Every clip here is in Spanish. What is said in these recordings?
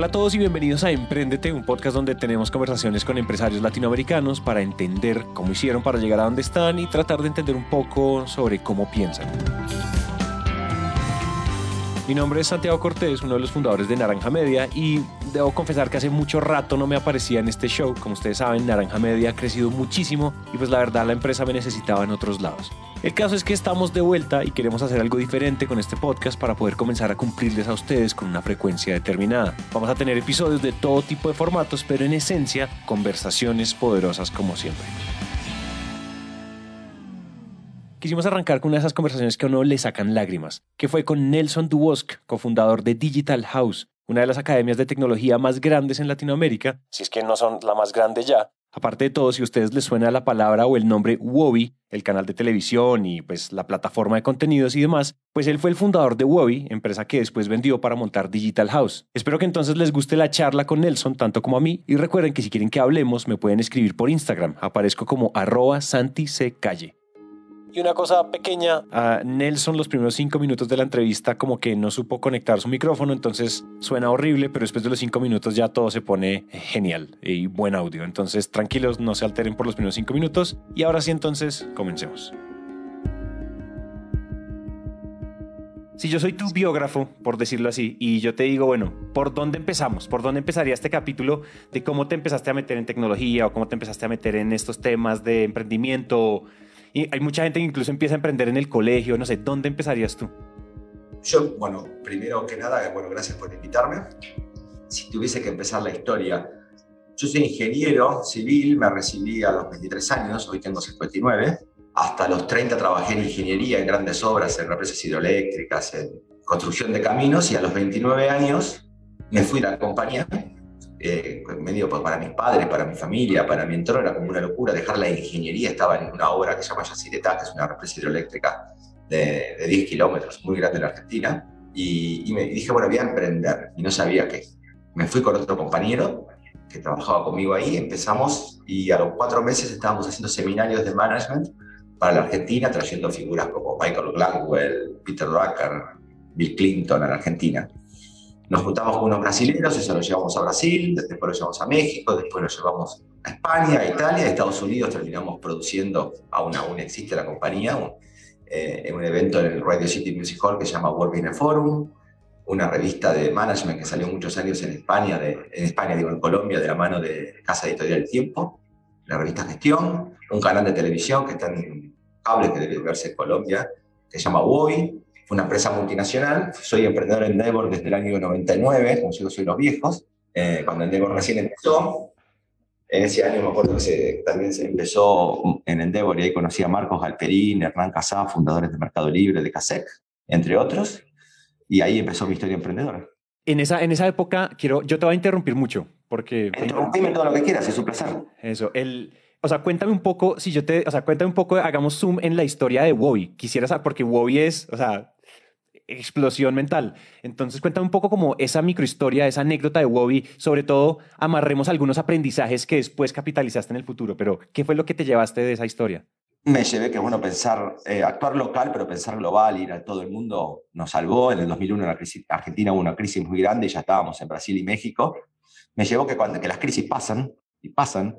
Hola a todos y bienvenidos a Emprendete, un podcast donde tenemos conversaciones con empresarios latinoamericanos para entender cómo hicieron para llegar a donde están y tratar de entender un poco sobre cómo piensan. Mi nombre es Santiago Cortés, uno de los fundadores de Naranja Media y debo confesar que hace mucho rato no me aparecía en este show. Como ustedes saben, Naranja Media ha crecido muchísimo y pues la verdad la empresa me necesitaba en otros lados. El caso es que estamos de vuelta y queremos hacer algo diferente con este podcast para poder comenzar a cumplirles a ustedes con una frecuencia determinada. Vamos a tener episodios de todo tipo de formatos, pero en esencia conversaciones poderosas como siempre. Quisimos arrancar con una de esas conversaciones que a uno le sacan lágrimas, que fue con Nelson Dubosk, cofundador de Digital House, una de las academias de tecnología más grandes en Latinoamérica, si es que no son la más grande ya. Aparte de todo, si a ustedes les suena la palabra o el nombre Wobi, el canal de televisión y pues la plataforma de contenidos y demás, pues él fue el fundador de Wobi, empresa que después vendió para montar Digital House. Espero que entonces les guste la charla con Nelson tanto como a mí y recuerden que si quieren que hablemos me pueden escribir por Instagram, aparezco como arroba. Y una cosa pequeña, Nelson los primeros cinco minutos de la entrevista como que no supo conectar su micrófono, entonces suena horrible, pero después de los cinco minutos ya todo se pone genial y buen audio. Entonces tranquilos, no se alteren por los primeros cinco minutos. Y ahora sí entonces, comencemos. Si yo soy tu biógrafo, por decirlo así, y yo te digo, bueno, ¿por dónde empezamos? ¿Por dónde empezaría este capítulo de cómo te empezaste a meter en tecnología o cómo te empezaste a meter en estos temas de emprendimiento? Y hay mucha gente que incluso empieza a emprender en el colegio, no sé, ¿dónde empezarías tú? Yo, bueno, primero que nada, bueno, gracias por invitarme. Si tuviese que empezar la historia, yo soy ingeniero civil, me recibí a los 23 años, hoy tengo 59. Hasta los 30 trabajé en ingeniería, en grandes obras, en represas hidroeléctricas, en construcción de caminos y a los 29 años me fui a la compañía eh, medio para mis padres, para mi familia, para mi entorno, era como una locura dejar la ingeniería. Estaba en una obra que se llama Yacyretá, que es una represa hidroeléctrica de, 10 kilómetros, muy grande en Argentina. Y, me dije, bueno, voy a emprender. Y no sabía qué. Me fui con otro compañero que trabajaba conmigo ahí, empezamos y a los cuatro meses estábamos haciendo seminarios de management para la Argentina, trayendo figuras como Michael Gladwell, Peter Drucker, Bill Clinton a la Argentina. Nos juntamos con unos brasileños, eso lo llevamos a Brasil, después lo llevamos a México, después lo llevamos a España, a Italia, a Estados Unidos terminamos produciendo, aún aún existe la compañía, un, eh, un evento en el Radio City Music Hall que se llama World Business Forum, una revista de management que salió muchos años en España, de, en España digo en Colombia, de la mano de Casa Editorial El Tiempo, la revista Gestión, un canal de televisión que está en cable que debe verse en Colombia, que se llama WOI, una empresa multinacional. Soy emprendedor en Endeavor desde el año 99, como yo soy los viejos, eh, cuando Endeavor recién empezó. En ese año me acuerdo que también se empezó en Endeavor y ahí conocí a Marcos Galperín, Hernán Casá, fundadores de Mercado Libre, de CASEC, entre otros. Y ahí empezó mi historia emprendedora. En esa, en esa época, quiero, yo te voy a interrumpir mucho, porque... Interrumpime todo lo que quieras, es un placer. Eso, el... O sea, cuéntame un poco, si yo te, o sea, cuéntame un poco, hagamos zoom en la historia de Wobby. Quisiera saber, porque Wobby es, o sea, explosión mental. Entonces, cuéntame un poco como esa microhistoria, esa anécdota de Wobby, sobre todo amarremos algunos aprendizajes que después capitalizaste en el futuro, pero ¿qué fue lo que te llevaste de esa historia? Me llevé que, bueno, pensar, eh, actuar local, pero pensar global, ir a todo el mundo nos salvó. En el 2001 en Argentina hubo una crisis muy grande y ya estábamos en Brasil y México. Me llevó que cuando que las crisis pasan, y pasan,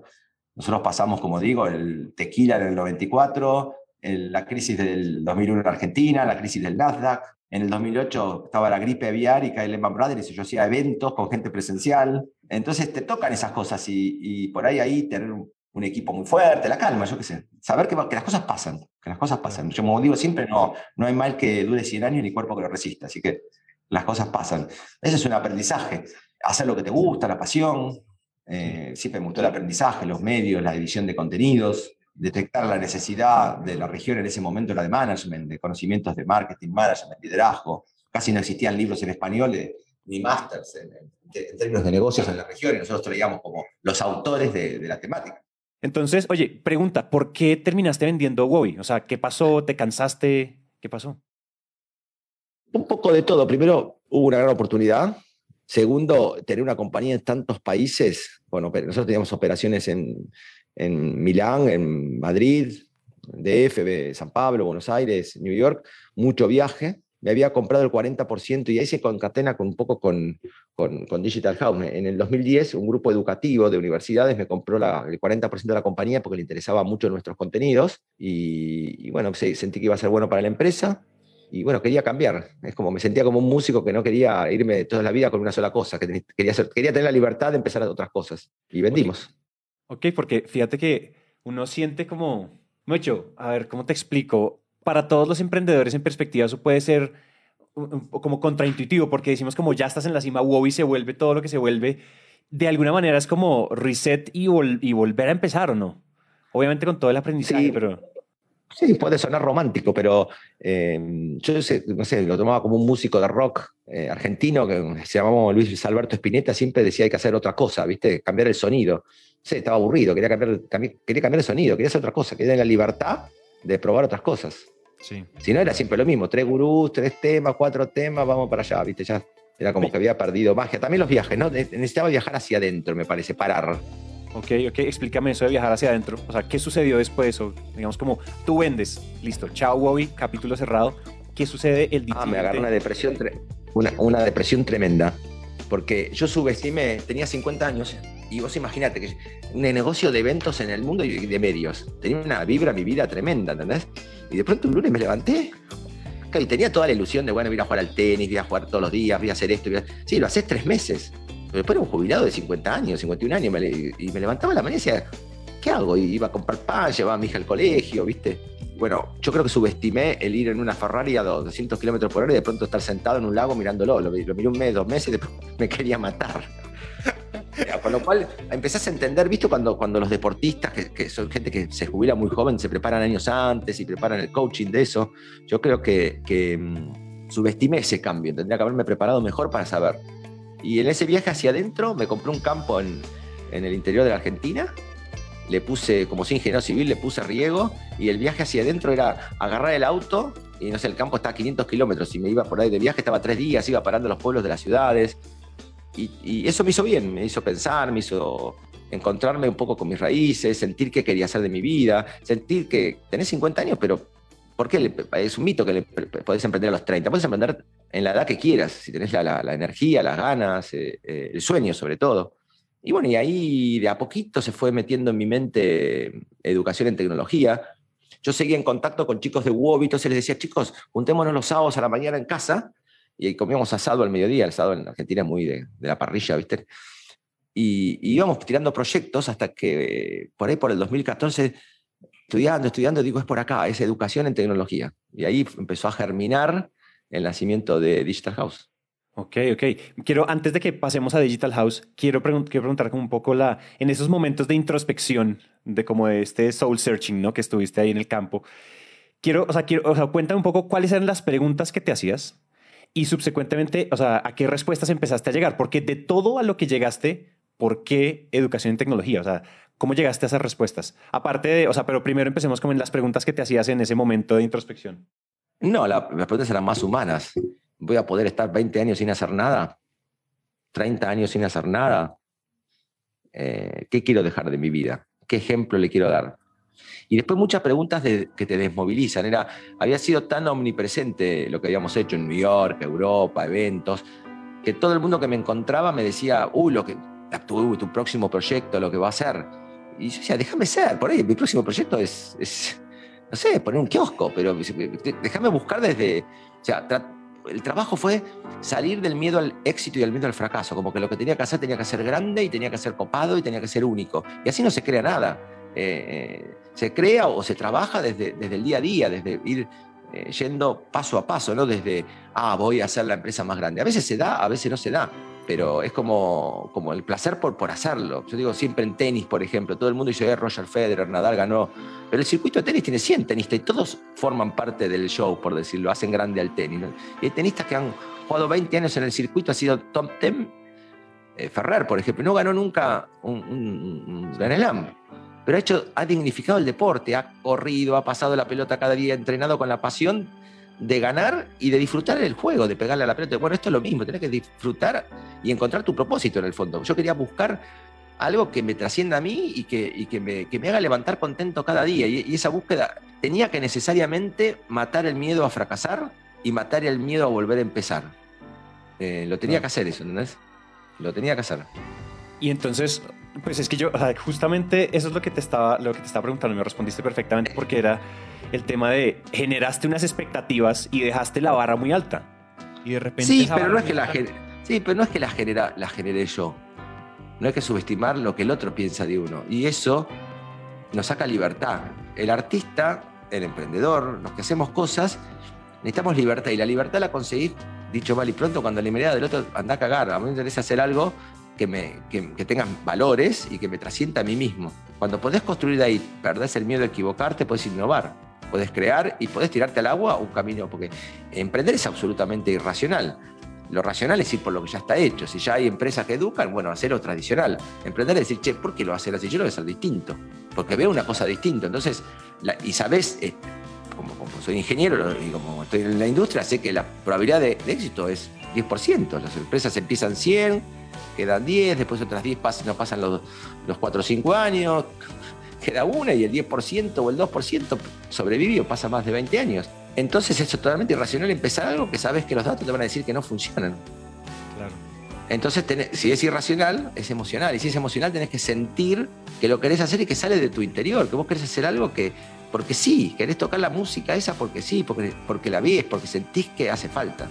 nosotros pasamos, como digo, el tequila en el 94, la crisis del 2001 en Argentina, la crisis del Nasdaq, en el 2008 estaba la gripe aviar y cae Lehman Brothers y yo hacía eventos con gente presencial. Entonces te tocan esas cosas y, por ahí ahí tener un, equipo muy fuerte, la calma, yo qué sé. Saber que, que, las cosas pasan, que las cosas pasan. Yo como digo siempre, no, no hay mal que dure 100 años ni cuerpo que lo resista. Así que las cosas pasan. Ese es un aprendizaje. Hacer lo que te gusta, la pasión. Eh, siempre me gustó el aprendizaje, los medios, la división de contenidos detectar la necesidad de la región en ese momento era de management, de conocimientos de marketing, management, liderazgo. Casi no existían libros en español ni másters en, términos de negocios en la región y nosotros traíamos como los autores de, la temática. Entonces, oye, pregunta, ¿por qué terminaste vendiendo Wowi? O sea, ¿qué pasó? ¿Te cansaste? ¿Qué pasó? Un poco de todo. Primero, hubo una gran oportunidad. Segundo, tener una compañía en tantos países. Bueno, nosotros teníamos operaciones en, en Milán, en Madrid, DF, San Pablo, Buenos Aires, New York, mucho viaje. me había comprado el 40% y ahí se concatena con, un poco con, con, Digital House. En el 2010, un grupo educativo de universidades me compró el 40% de la compañía porque le interesaba mucho nuestros contenidos y, y bueno, sentí que iba a ser bueno para la empresa y bueno, quería cambiar. Es como me sentía como un músico que no quería irme toda la vida con una sola cosa, que quería, quería tener la libertad de empezar a otras cosas. Y vendimos. Ok, porque fíjate que uno siente como, mucho, a ver, ¿cómo te explico? Para todos los emprendedores en perspectiva eso puede ser como contraintuitivo, porque decimos como ya estás en la cima, wow, y se vuelve todo lo que se vuelve. De alguna manera es como reset y, y volver a empezar, ¿o no? Obviamente con todo el aprendizaje, pero... Sí, puede sonar romántico, pero eh, yo no sé, lo tomaba como un músico de rock eh, argentino que se llamaba Luis Alberto Spinetta, siempre decía hay que hacer otra cosa, ¿viste? Cambiar el sonido. Sí, estaba aburrido, quería cambiar, quería cambiar el sonido, quería hacer otra cosa, quería tener la libertad de probar otras cosas. Sí. Si no, era siempre lo mismo, tres gurús, tres temas, cuatro temas, vamos para allá, ¿viste? Ya era como que había perdido magia. También los viajes, ¿no? Necesitaba viajar hacia adentro, me parece, parar. Ok, ok, explícame eso de viajar hacia adentro. O sea, ¿qué sucedió después? O digamos como tú vendes, listo, chao Bobby, capítulo cerrado. ¿Qué sucede el día Ah, me agarró una depresión, una, una, depresión tremenda. Porque yo subestimé, tenía 50 años, y vos imagínate que un negocio de eventos en el mundo y de medios. Tenía una vibra, mi vida tremenda, ¿entendés? Y de pronto un lunes me levanté y tenía toda la ilusión de, bueno, voy a jugar al tenis, voy a jugar todos los días, voy a hacer esto. Sí, lo haces tres meses. Después era un jubilado de 50 años, 51 años, y me levantaba la mañana y decía, ¿qué hago? Y iba a comprar pan, llevaba a mi hija al colegio, ¿viste? Bueno, yo creo que subestimé el ir en una Ferrari a 200 kilómetros por hora y de pronto estar sentado en un lago mirándolo. Lo, lo miré un mes, dos meses y después me quería matar. Con lo cual empezás a entender, ¿viste? Cuando, cuando los deportistas, que, son gente que se jubila muy joven, se preparan años antes y preparan el coaching de eso, yo creo que, mm, subestimé ese cambio. Tendría que haberme preparado mejor para saber. Y en ese viaje hacia adentro me compré un campo en, el interior de la Argentina, le puse, como soy ingeniero civil, le puse riego y el viaje hacia adentro era agarrar el auto y no sé, el campo está a 500 kilómetros y me iba por ahí de viaje, estaba tres días, iba parando los pueblos de las ciudades y, eso me hizo bien, me hizo pensar, me hizo encontrarme un poco con mis raíces, sentir qué quería hacer de mi vida, sentir que tenés 50 años, pero ¿por qué? es un mito que le, podés emprender a los 30, podés emprender en la edad que quieras, si tenés la, energía, las ganas, eh, eh, el sueño sobre todo. Y bueno, y ahí de a poquito se fue metiendo en mi mente educación en tecnología. Yo seguía en contacto con chicos de WOB, se les decía, chicos, juntémonos los sábados a la mañana en casa y comíamos asado al mediodía, el asado en Argentina es muy de, la parrilla, ¿viste? Y, íbamos tirando proyectos hasta que por ahí por el 2014, estudiando, estudiando, digo, es por acá, es educación en tecnología. Y ahí empezó a germinar el nacimiento de Digital House. Ok, ok. Quiero, antes de que pasemos a Digital House, quiero, preguntar como un poco la, en esos momentos de introspección, de como de este soul searching, ¿no? Que estuviste ahí en el campo. Quiero, o sea, quiero, o sea, cuéntame un poco cuáles eran las preguntas que te hacías y subsecuentemente, o sea, a qué respuestas empezaste a llegar, porque de todo a lo que llegaste, ¿por qué educación en tecnología? O sea, ¿cómo llegaste a esas respuestas? Aparte de, o sea, pero primero empecemos con las preguntas que te hacías en ese momento de introspección. No, las preguntas eran más humanas. ¿Voy a poder estar 20 años sin hacer nada? ¿30 años sin hacer nada? Eh, ¿Qué quiero dejar de mi vida? ¿Qué ejemplo le quiero dar? Y después muchas preguntas que te desmovilizan. Era, había sido tan omnipresente lo que habíamos hecho en New York, Europa, eventos, que todo el mundo que me encontraba me decía, uy, lo que, tu, próximo proyecto, lo que va a hacer. Y yo decía, déjame ser, por ahí, mi próximo proyecto es, no sé, poner un kiosco, pero déjame buscar desde, o sea, el trabajo fue salir del miedo al éxito y del miedo al fracaso, como que lo que tenía que hacer tenía que ser grande y tenía que ser copado y tenía que ser único. Y así no se crea nada. Eh, se crea o se trabaja desde, desde el día a día, desde ir eh, yendo paso a paso, no desde, ah, voy a hacer la empresa más grande. A veces se da, a veces no se da, pero es como, como el placer por, por hacerlo. Yo digo siempre en tenis, por ejemplo, todo el mundo dice, eh, Roger Federer, Nadal ganó, pero el circuito de tenis tiene 100 tenistas y todos forman parte del show, por decirlo, hacen grande al tenis. Y hay tenistas que han jugado 20 años en el circuito, ha sido top 10. Ferrer, por ejemplo, no ganó nunca un, un, un Grand Slam pero ha, hecho, ha dignificado el deporte, ha corrido, ha pasado la pelota cada día, entrenado con la pasión de ganar y de disfrutar el juego, de pegarle a la pelota. Bueno, esto es lo mismo, tenés que disfrutar y encontrar tu propósito en el fondo. Yo quería buscar algo que me trascienda a mí y que, que, me, haga levantar contento cada día. Y, esa búsqueda tenía que necesariamente matar el miedo a fracasar y matar el miedo a volver a empezar. Eh, lo tenía que hacer eso, ¿entendés? Lo tenía que hacer. Y entonces, pues es que yo, justamente eso es lo que te estaba, lo que te estaba preguntando, me respondiste perfectamente porque era el tema de generaste unas expectativas y dejaste la barra muy alta. Y de repente. Sí, pero no es que la sí, pero no es que la genera, la generé yo. No hay que subestimar lo que el otro piensa de uno. Y eso nos saca libertad. El artista, el emprendedor, los que hacemos cosas, necesitamos libertad. Y la libertad la conseguís, dicho mal y pronto, cuando la mirada del otro anda a cagar. A mí me interesa hacer algo que, me, que, que tenga valores y que me trasienta a mí mismo. Cuando podés construir de ahí, perdés el miedo a equivocarte, podés innovar, podés crear y podés tirarte al agua un camino. Porque emprender es absolutamente irracional. Lo racional es ir por lo que ya está hecho. Si ya hay empresas que educan, bueno, hacerlo tradicional. Emprender es decir, che, ¿por qué lo hacer así? Yo lo voy a hacer distinto. Porque veo una cosa distinta. Entonces, y sabes, eh, como, soy ingeniero y como estoy en la industria, sé que la probabilidad de, éxito es 10%. Las empresas empiezan 100, quedan 10, después otras 10 pasan, no pasan los, los 4 o 5 años, queda una y el 10% o el 2% sobrevivió, pasa más de 20 años. Entonces es totalmente irracional empezar algo que sabes que los datos te van a decir que no funcionan. Claro. Entonces, si es irracional, es emocional. Y si es emocional, tenés que sentir que lo querés hacer y que sale de tu interior, que vos querés hacer algo que, porque sí, querés tocar la música esa porque sí, porque, porque la ves, porque sentís que hace falta.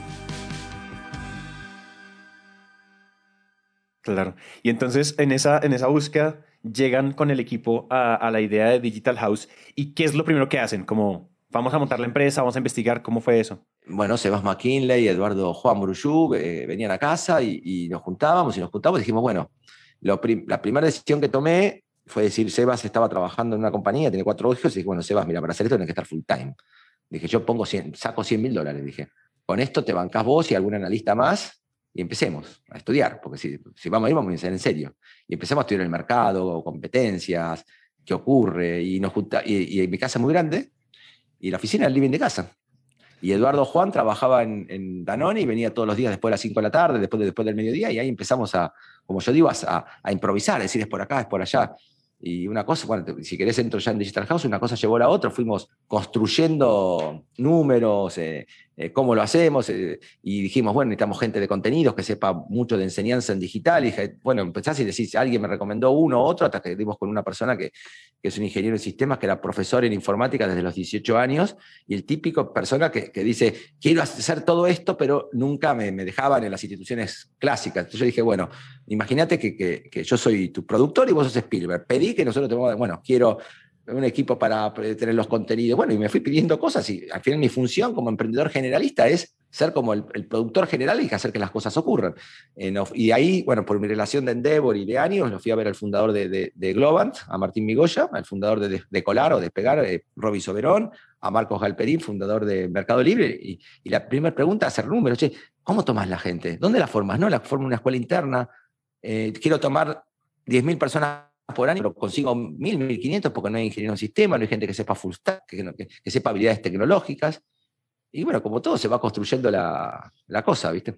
Claro. Y entonces en esa, en esa búsqueda llegan con el equipo a, la idea de Digital House. ¿Y qué es lo primero que hacen? Como Vamos a montar la empresa, vamos a investigar cómo fue eso. Bueno, Sebas McKinley y Eduardo Juan Muruyú eh, venían a casa y, nos juntábamos y nos juntábamos y dijimos, bueno, la primera decisión que tomé fue decir, Sebas estaba trabajando en una compañía, tiene cuatro hijos, y dije, bueno, Sebas, mira, para hacer esto tienes que estar full time. Dije, yo pongo 100, saco 100 mil dólares, dije, con esto te bancás vos y algún analista más y empecemos a estudiar, porque si, si vamos a ir, vamos a ser en serio. Y empecemos a estudiar el mercado, competencias, qué ocurre, y, nos junta, y, y mi casa es muy grande, y la oficina el living de casa. Y Eduardo Juan trabajaba en, en, Danone y venía todos los días después de las 5 de la tarde, después, de, después del mediodía, y ahí empezamos a, como yo digo, a, a improvisar, a decir es por acá, es por allá. Y una cosa, bueno, si querés entro ya en Digital House, una cosa llevó a la otra, fuimos construyendo números, eh, eh, cómo lo hacemos, eh, y dijimos, bueno, necesitamos gente de contenidos que sepa mucho de enseñanza en digital, y dije, bueno, empezás y decís, alguien me recomendó uno u otro, hasta que dimos con una persona que, que, es un ingeniero en sistemas, que era profesor en informática desde los 18 años, y el típico persona que, que dice, quiero hacer todo esto, pero nunca me, me, dejaban en las instituciones clásicas. Entonces yo dije, bueno, imagínate que, que, yo soy tu productor y vos sos Spielberg, pedí que nosotros tenemos, bueno, quiero un equipo para tener los contenidos, bueno, y me fui pidiendo cosas y al final mi función como emprendedor generalista es ser como el, productor general y hacer que las cosas ocurran. Eh, y ahí, bueno, por mi relación de Endeavor y de años, lo fui a ver al fundador de, de, Globant, a Martín Migoya, al fundador de, Colar o Despegar, eh, Roby Soberón, a Marcos Galperín, fundador de Mercado Libre. Y, la primera pregunta, hacer números, che, ¿cómo tomas la gente? ¿Dónde la formas? ¿No? La forma una escuela interna. Eh, quiero tomar 10.000 personas por año, pero consigo 1.000, 1.500 porque no hay ingeniero en sistema, no hay gente que sepa full stack, que, que, sepa habilidades tecnológicas. Y bueno, como todo, se va construyendo la, la cosa, ¿viste?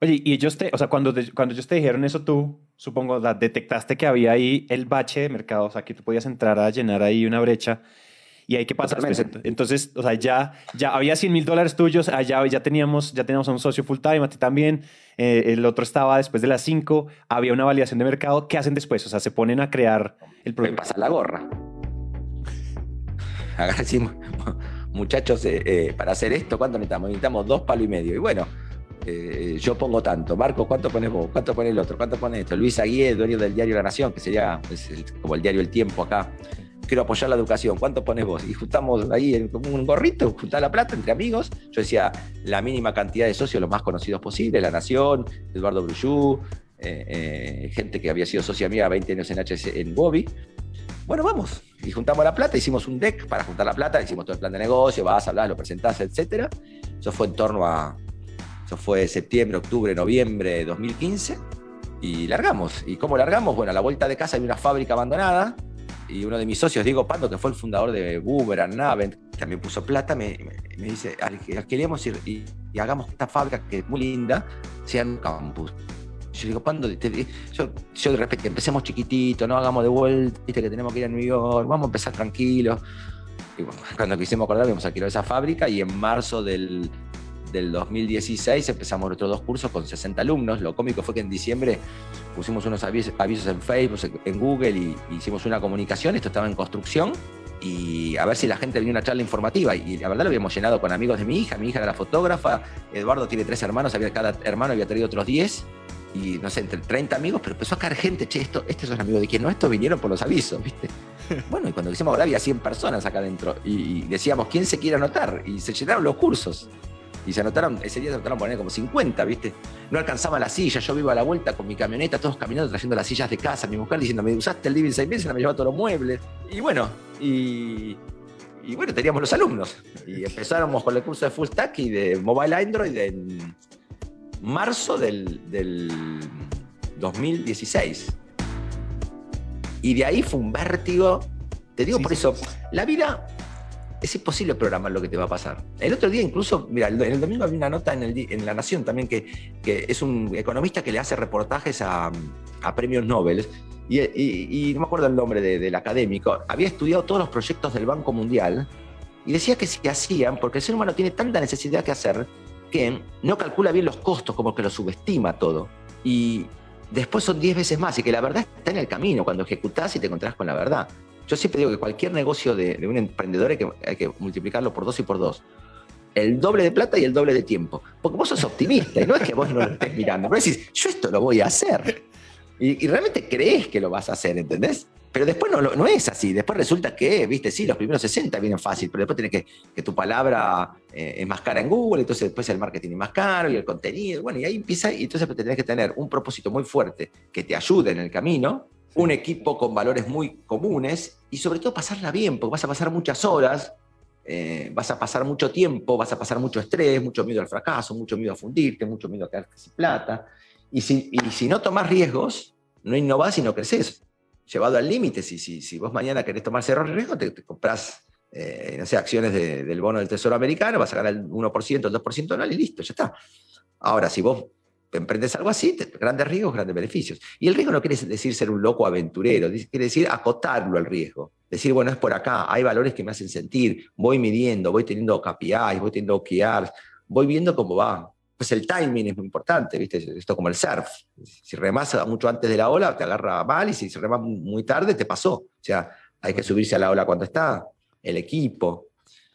Oye, y ellos te, o sea, cuando, cuando ellos te dijeron eso, tú, supongo, detectaste que había ahí el bache de mercado, o sea, que tú podías entrar a llenar ahí una brecha y hay que pasar. Entonces, o sea, ya, ya había 100 mil dólares tuyos, allá ya teníamos, ya teníamos a un socio full time, a ti también, eh, el otro estaba después de las 5, había una validación de mercado. ¿Qué hacen después? O sea, se ponen a crear el producto. Pasa la gorra. Agradecimos, muchachos, eh, eh, para hacer esto, ¿cuánto necesitamos? Necesitamos dos palos y medio. Y bueno, yo pongo tanto. Marco, ¿cuánto pones vos? ¿Cuánto pone el otro? ¿Cuánto pone esto? Luis Aguirre, dueño del diario La Nación, que sería pues, como el diario El Tiempo acá quiero apoyar la educación, ¿cuánto pones vos? Y juntamos ahí como un gorrito, juntar la plata entre amigos. Yo decía la mínima cantidad de socios, los más conocidos posible, La Nación, Eduardo Bruyú, eh, eh, gente que había sido socia mía 20 años en HC, en Bobby. Bueno, vamos. Y juntamos la plata, hicimos un deck para juntar la plata, hicimos todo el plan de negocio, vas a hablar, lo presentás, etc. Eso fue en torno a, eso fue septiembre, octubre, noviembre de 2015 y largamos. ¿Y cómo largamos? Bueno, a la vuelta de casa hay una fábrica abandonada y uno de mis socios, Diego Pando, que fue el fundador de Boomerang, Navent, también puso plata, me, me, dice, alquilemos y, y, hagamos esta fábrica que es muy linda, sea un campus. Yo digo, Pando, yo, yo, de repente empecemos chiquitito, no hagamos de vuelta, viste que tenemos que ir a New York, vamos a empezar tranquilos. Y bueno, cuando quisimos acordar, vimos alquilar esa fábrica y en marzo del del 2016 empezamos nuestros dos cursos con 60 alumnos. Lo cómico fue que en diciembre pusimos unos avisos, en Facebook, en Google y hicimos una comunicación. Esto estaba en construcción y a ver si la gente venía a una charla informativa. Y la verdad lo habíamos llenado con amigos de mi hija. Mi hija era la fotógrafa. Eduardo tiene tres hermanos, había, cada hermano había traído otros 10 y no sé, entre 30 amigos, pero empezó a caer gente, che, esto, estos son amigos de quién, no, estos vinieron por los avisos, ¿viste? Bueno, y cuando hicimos ahora había 100 personas acá adentro y, decíamos, ¿quién se quiere anotar? Y se llenaron los cursos. Y se anotaron, ese día se anotaron poner como 50, ¿viste? No alcanzaba la silla, yo vivo a la vuelta con mi camioneta, todos caminando, trayendo las sillas de casa, mi mujer diciendo, me usaste el living seis meses, me llevaba todos los muebles. Y bueno, y, y bueno, teníamos los alumnos. Y empezáramos con el curso de Full Stack y de Mobile Android en marzo del, del 2016. Y de ahí fue un vértigo. Te digo por eso, la vida es imposible programar lo que te va a pasar. El otro día incluso, mira, el, el domingo había una nota en, el, en, La Nación también que, es un economista que le hace reportajes a, premios Nobel. Y, no me acuerdo el nombre de, del académico, había estudiado todos los proyectos del Banco Mundial y decía que se hacían porque el ser humano tiene tanta necesidad que hacer que no calcula bien los costos, como que lo subestima todo. Y después son 10 veces más y que la verdad está en el camino cuando ejecutás y te encontrás con la verdad. Yo siempre digo que cualquier negocio de, un emprendedor hay que, hay que multiplicarlo por dos y por dos el doble de plata y el doble de tiempo. Porque vos sos optimista y no es que vos no lo estés mirando, pero decís, yo esto lo voy a hacer. Y, y, realmente crees que lo vas a hacer, ¿entendés? Pero después no, no es así. Después resulta que, viste, sí, los primeros 60 vienen fácil, pero después tienes que, que tu palabra eh, es más cara en Google, entonces después el marketing es más caro y el contenido. Bueno, y ahí empieza, y entonces tenés que tener un propósito muy fuerte que te ayude en el camino, un equipo con valores muy comunes y sobre todo pasarla bien, porque vas a pasar muchas horas, eh, vas a pasar mucho tiempo, vas a pasar mucho estrés, mucho miedo al fracaso, mucho miedo a fundirte, mucho miedo a quedarte sin plata. Y si, y si no tomas riesgos, no innovás y no creces llevado al límite. Si, si, si, vos mañana querés tomar cerro riesgo, te, te compras eh, no sé, acciones de, del bono del Tesoro americano, vas a ganar el 1%, el 2% anual y listo, ya está. Ahora, si vos emprendes algo así, grandes riesgos, grandes beneficios. Y el riesgo no quiere decir ser un loco aventurero, quiere decir acotarlo al riesgo. Decir, bueno, es por acá, hay valores que me hacen sentir, voy midiendo, voy teniendo KPIs, voy teniendo OKRs, voy viendo cómo va pues el timing es muy importante, ¿viste? Esto como el surf. Si remas mucho antes de la ola, te agarra mal, y si remas muy tarde, te pasó. O sea, hay que subirse a la ola cuando está, el equipo,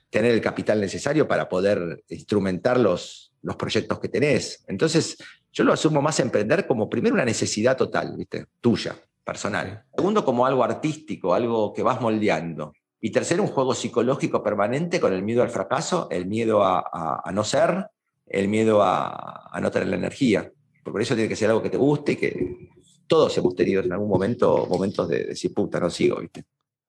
tener el capital necesario para poder instrumentar los, los proyectos que tenés. Entonces, yo lo asumo más emprender como primero una necesidad total, ¿viste? Tuya, personal. Segundo, como algo artístico, algo que vas moldeando. Y tercero, un juego psicológico permanente con el miedo al fracaso, el miedo a, a, a no ser, el miedo a, a, no tener la energía. Por eso tiene que ser algo que te guste y que todos hemos tenido en algún momento momentos de, decir, puta, no sigo, ¿viste?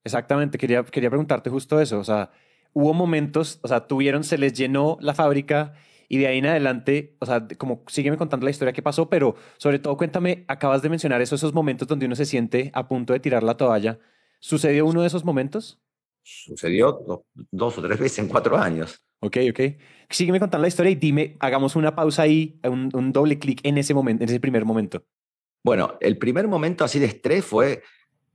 Exactamente, quería, quería preguntarte justo eso. O sea, hubo momentos, o sea, tuvieron, se les llenó la fábrica y de ahí en adelante, o sea, como sígueme contando la historia que pasó, pero sobre todo cuéntame, acabas de mencionar eso, esos momentos donde uno se siente a punto de tirar la toalla. ¿Sucedió uno de esos momentos? Sucedió dos, dos o tres veces en cuatro años. Ok, ok. Sígueme contando la historia y dime, hagamos una pausa ahí, un, un doble clic en ese momento, en ese primer momento. Bueno, el primer momento así de estrés fue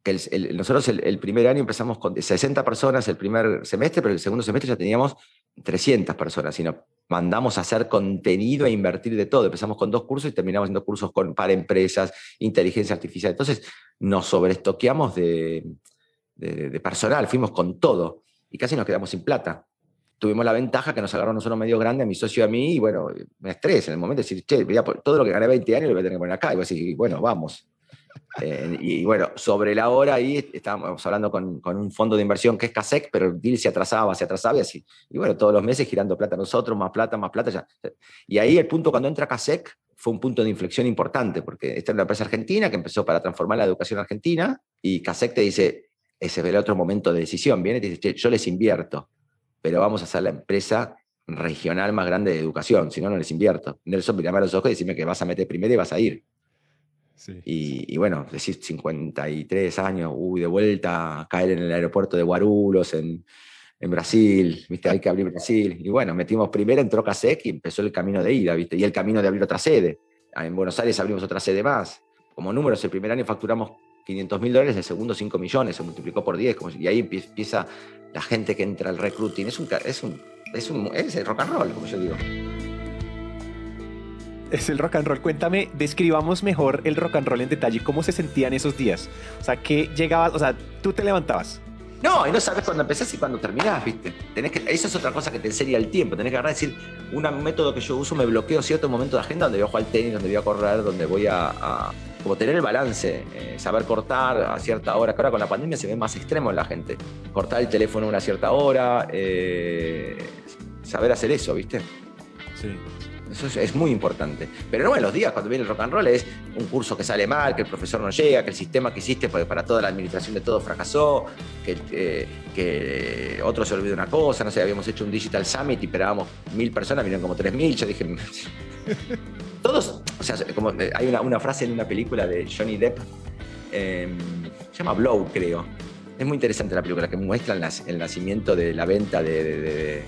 que el, el, nosotros el, el, primer año empezamos con 60 personas el primer semestre, pero el segundo semestre ya teníamos 300 personas nos mandamos a hacer contenido e invertir de todo. Empezamos con dos cursos y terminamos haciendo cursos con, para empresas, inteligencia artificial. Entonces nos sobreestoqueamos de, de, de personal, fuimos con todo y casi nos quedamos sin plata tuvimos la ventaja que nos agarró nosotros medio grande, a mi socio y a mí, y bueno, me estrés en el momento de decir, che, todo lo que gané 20 años lo voy a tener que poner acá, y voy a decir, bueno, vamos. Eh, y, y, bueno, sobre la hora ahí estábamos hablando con, con, un fondo de inversión que es CASEC, pero el deal se atrasaba, se atrasaba y así. Y bueno, todos los meses girando plata nosotros, más plata, más plata. Ya. Y ahí el punto cuando entra CASEC fue un punto de inflexión importante, porque esta es una empresa argentina que empezó para transformar la educación argentina y CASEC te dice, ese es el otro momento de decisión, viene y te dice, che, yo les invierto pero vamos a ser la empresa regional más grande de educación, si no, no les invierto. Nelson, mirame a los ojos y decime que vas a meter primero y vas a ir. Sí. Y, bueno, decir 53 años, uy, de vuelta, caer en el aeropuerto de Guarulhos, en, en Brasil, ¿viste? Hay que abrir Brasil. Y bueno, metimos primero, entró CASEC y empezó el camino de ida, ¿viste? Y el camino de abrir otra sede. En Buenos Aires abrimos otra sede más. Como números, el primer año facturamos 500 mil dólares, el segundo 5 millones, se multiplicó por 10, como, y ahí empieza la gente que entra al recruiting. Es un, es un, es un es rock and roll, como yo digo. Es el rock and roll. Cuéntame, describamos mejor el rock and roll en detalle. ¿Cómo se sentían esos días? O sea, que llegabas, o sea, tú te levantabas. No, y no sabes cuándo empezás y cuándo terminás, ¿viste? Tenés que, eso es otra cosa que te enseña el tiempo. Tenés que agarrar y decir, un método que yo uso, me bloqueo cierto momento de agenda donde voy a jugar al tenis, donde voy a correr, donde voy a, como tener el balance, eh, saber cortar a cierta hora, que ahora con la pandemia se ve más extremo en la gente. Cortar el teléfono a una cierta hora, eh, saber hacer eso, ¿viste? Sí. Eso es, muy importante. Pero no en los días cuando viene el rock and roll es un curso que sale mal, que el profesor no llega, que el sistema que hiciste para toda la administración de todo fracasó, que, eh, que otro se olvidó una cosa, no sé, habíamos hecho un Digital Summit y esperábamos mil personas, vinieron como tres mil, yo dije... Todos, o sea, como eh, hay una, frase en una película de Johnny Depp, em, se llama Blow, creo. Es muy interesante la película que muestra el nacimiento de la venta de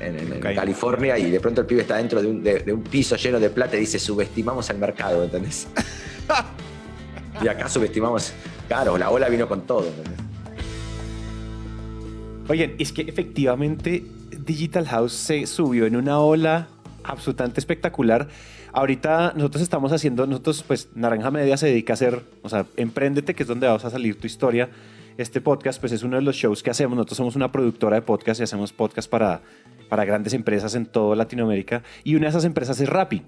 en, California y de pronto el pibe está dentro de un, piso lleno de plata y dice subestimamos al mercado, ¿entendés? y acá subestimamos, claro, la ola vino con todo. Oigan, es que efectivamente Digital House se subió en una ola absolutamente espectacular. Ahorita nosotros estamos haciendo, nosotros pues Naranja Media se dedica a hacer, o sea, Emprendete, que es donde vas a salir tu historia este podcast pues es uno de los shows que hacemos. Nosotros somos una productora de podcast y hacemos podcast para, para grandes empresas en toda Latinoamérica y una de esas empresas es Rappi.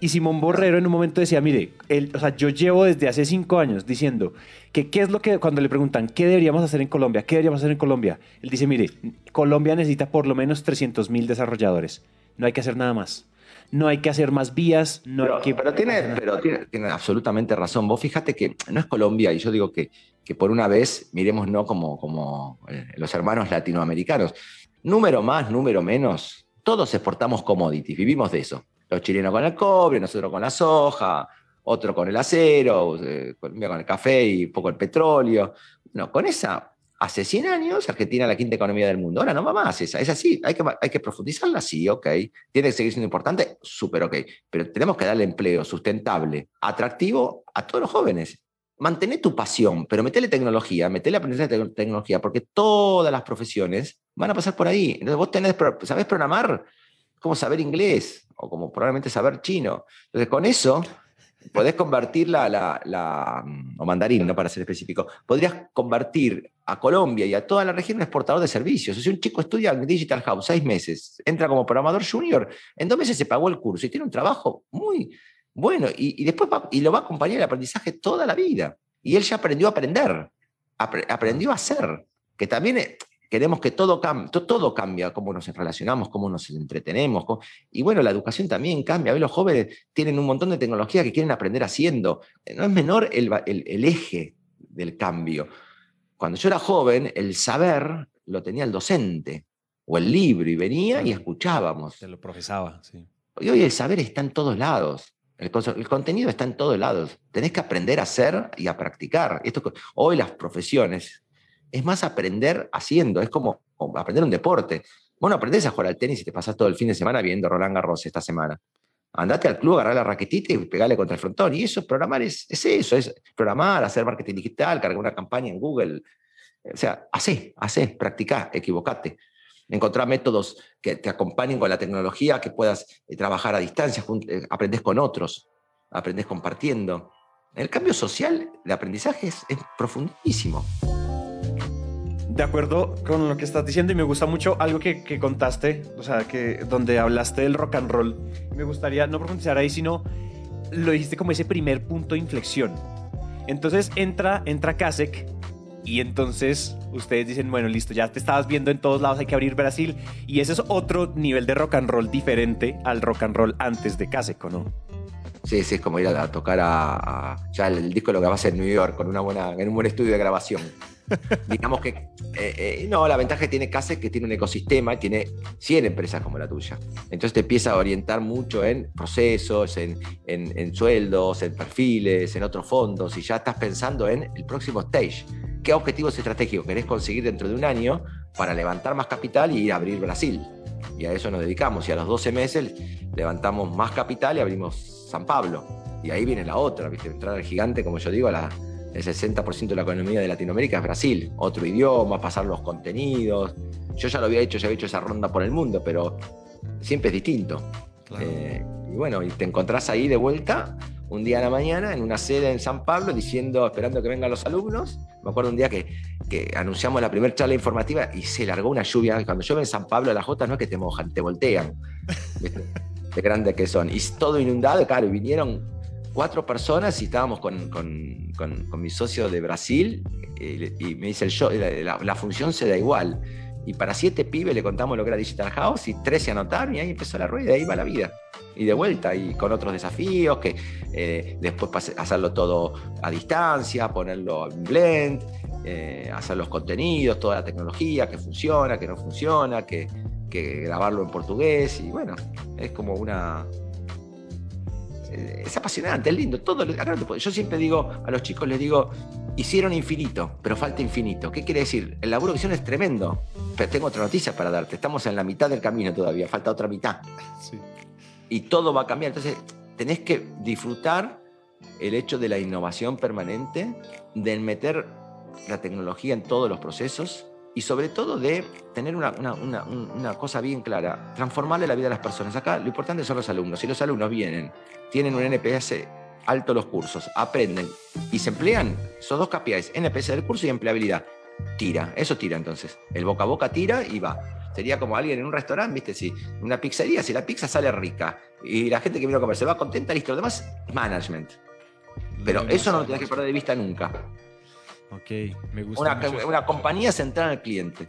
Y Simón Borrero en un momento decía, mire, el, o sea, yo llevo desde hace cinco años diciendo que qué es lo que cuando le preguntan qué deberíamos hacer en Colombia, qué deberíamos hacer en Colombia, él dice, mire, Colombia necesita por lo menos 300 mil desarrolladores. No hay que hacer nada más no hay que hacer más vías, no pero, hay que... Pero, tiene, pero tiene, tiene, absolutamente razón. Vos fíjate que no es Colombia, y yo digo que que por una vez miremos no como, como eh, los hermanos latinoamericanos. Número más, número menos, todos exportamos commodities, vivimos de eso. Los chilenos con el cobre, nosotros con la soja, otro con el acero, eh, Colombia con el café y poco el petróleo. No, con esa, hace 100 años Argentina era la quinta economía del mundo. Ahora no va más esa, es así, hay que, hay que profundizarla, sí, ok. Tiene que seguir siendo importante, súper ok. Pero tenemos que darle empleo sustentable, atractivo a todos los jóvenes mantener tu pasión, pero metele tecnología, metele aprendizaje de tecnología, porque todas las profesiones van a pasar por ahí. Entonces vos tenés, sabés programar, como saber inglés, o como probablemente saber chino. Entonces con eso podés convertir la, la, mm, o mandarín, no para ser específico, podrías convertir a Colombia y a toda la región en exportador de servicios. si un chico estudia en Digital House seis meses, entra como programador junior, en dos meses se pagó el curso y tiene un trabajo muy bueno, y, después y lo va a acompañar el aprendizaje toda la vida. Y él ya aprendió a aprender, aprendió a hacer, que también eh, queremos que todo, cambie, todo cambia, cómo nos relacionamos, cómo nos entretenemos. y bueno, la educación también cambia. los jóvenes tienen un montón de tecnología que quieren aprender haciendo. Eh, no es menor el, el eje del cambio. Cuando yo era joven, el saber lo tenía el docente o el libro y venía y escuchábamos. Se lo profesaba, sí. Y hoy el saber está en todos lados. El, contenido está en todos lados. Tenés que aprender a hacer y a practicar. Esto, hoy las profesiones es más aprender haciendo, es como, aprender un deporte. Bueno, aprendés a jugar al tenis y te pasás todo el fin de semana viendo Roland Garros esta semana. Andate al club, agarrar la raquetita y pegarle contra el frontón. Y eso, programar es, es eso, es programar, hacer marketing digital, cargar una campaña en Google. O sea, hacé, hacé, practicá, equivocate encontrar métodos que te acompañen con la tecnología, que puedas eh, trabajar a distancia, eh, aprendes con otros, aprendes compartiendo. El cambio social de aprendizaje es, profundísimo. De acuerdo con lo que estás diciendo y me gusta mucho algo que, que, contaste, o sea, que donde hablaste del rock and roll. Me gustaría no profundizar ahí, sino lo dijiste como ese primer punto de inflexión. Entonces entra, entra Kasek y entonces ustedes dicen, bueno, listo, ya te estabas viendo en todos lados, hay que abrir Brasil. Y ese es otro nivel de rock and roll diferente al rock and roll antes de Caseco, ¿no? Sí, sí, es como ir a, tocar a, Ya el, disco lo grabas en New York, con una buena, en un buen estudio de grabación. Digamos que. Eh, eh, no, la ventaja que tiene Case es que tiene un ecosistema, tiene 100 empresas como la tuya. Entonces te empieza a orientar mucho en procesos, en, en, sueldos, en perfiles, en otros fondos, y ya estás pensando en el próximo stage qué objetivos estratégicos querés conseguir dentro de un año para levantar más capital y ir a abrir Brasil. Y a eso nos dedicamos. Y a los 12 meses levantamos más capital y abrimos San Pablo. Y ahí viene la otra, ¿viste? Entrar al gigante, como yo digo, la, el 60% de la economía de Latinoamérica es Brasil. Otro idioma, pasar los contenidos. Yo ya lo había hecho, ya había hecho esa ronda por el mundo, pero siempre es distinto. Eh, y bueno, y te encontrás ahí de vuelta un día a la mañana en una sede en San Pablo diciendo, esperando que vengan los alumnos. Me acuerdo un día que, que anunciamos la primera charla informativa y se largó una lluvia. Cuando llueve en San Pablo, las gotas no es que te mojan, te voltean. De grandes que son. Y todo inundado, claro, y vinieron cuatro personas y estábamos con, con, con, mi socio de Brasil y, me dice el show, la, la, función se da igual. Y para siete pibes le contamos lo que era Digital House y tres se anotaron y ahí empezó la rueda y ahí va la vida. Y de vuelta, y con otros desafíos, que eh, después hacerlo todo a distancia, ponerlo en blend, eh, hacer los contenidos, toda la tecnología, que funciona, que no funciona, que, que grabarlo en portugués. Y bueno, es como una, es apasionante, es lindo. Todo, yo siempre digo a los chicos, les digo, hicieron infinito, pero falta infinito. ¿Qué quiere decir? El laburo que hicieron es tremendo. Pero tengo otra noticia para darte. Estamos en la mitad del camino todavía, falta otra mitad. Y todo va a cambiar. Entonces, tenés que disfrutar el hecho de la innovación permanente, de meter la tecnología en todos los procesos y sobre todo de tener una, una, cosa bien clara, transformarle la vida a las personas. Acá lo importante son los alumnos. Si los alumnos vienen, tienen un NPS alto los cursos, aprenden y se emplean, esos dos KPIs, NPS del curso y empleabilidad, tira, eso tira entonces. El boca a boca tira y va. Sería como alguien en un restaurante, ¿viste? Si una pizzería, si la pizza sale rica y la gente que viene a comer se va contenta, listo. Lo demás, management. Pero eso no lo tienes que perder de vista nunca. Ok, me gusta. Una, una compañía centrada en el cliente.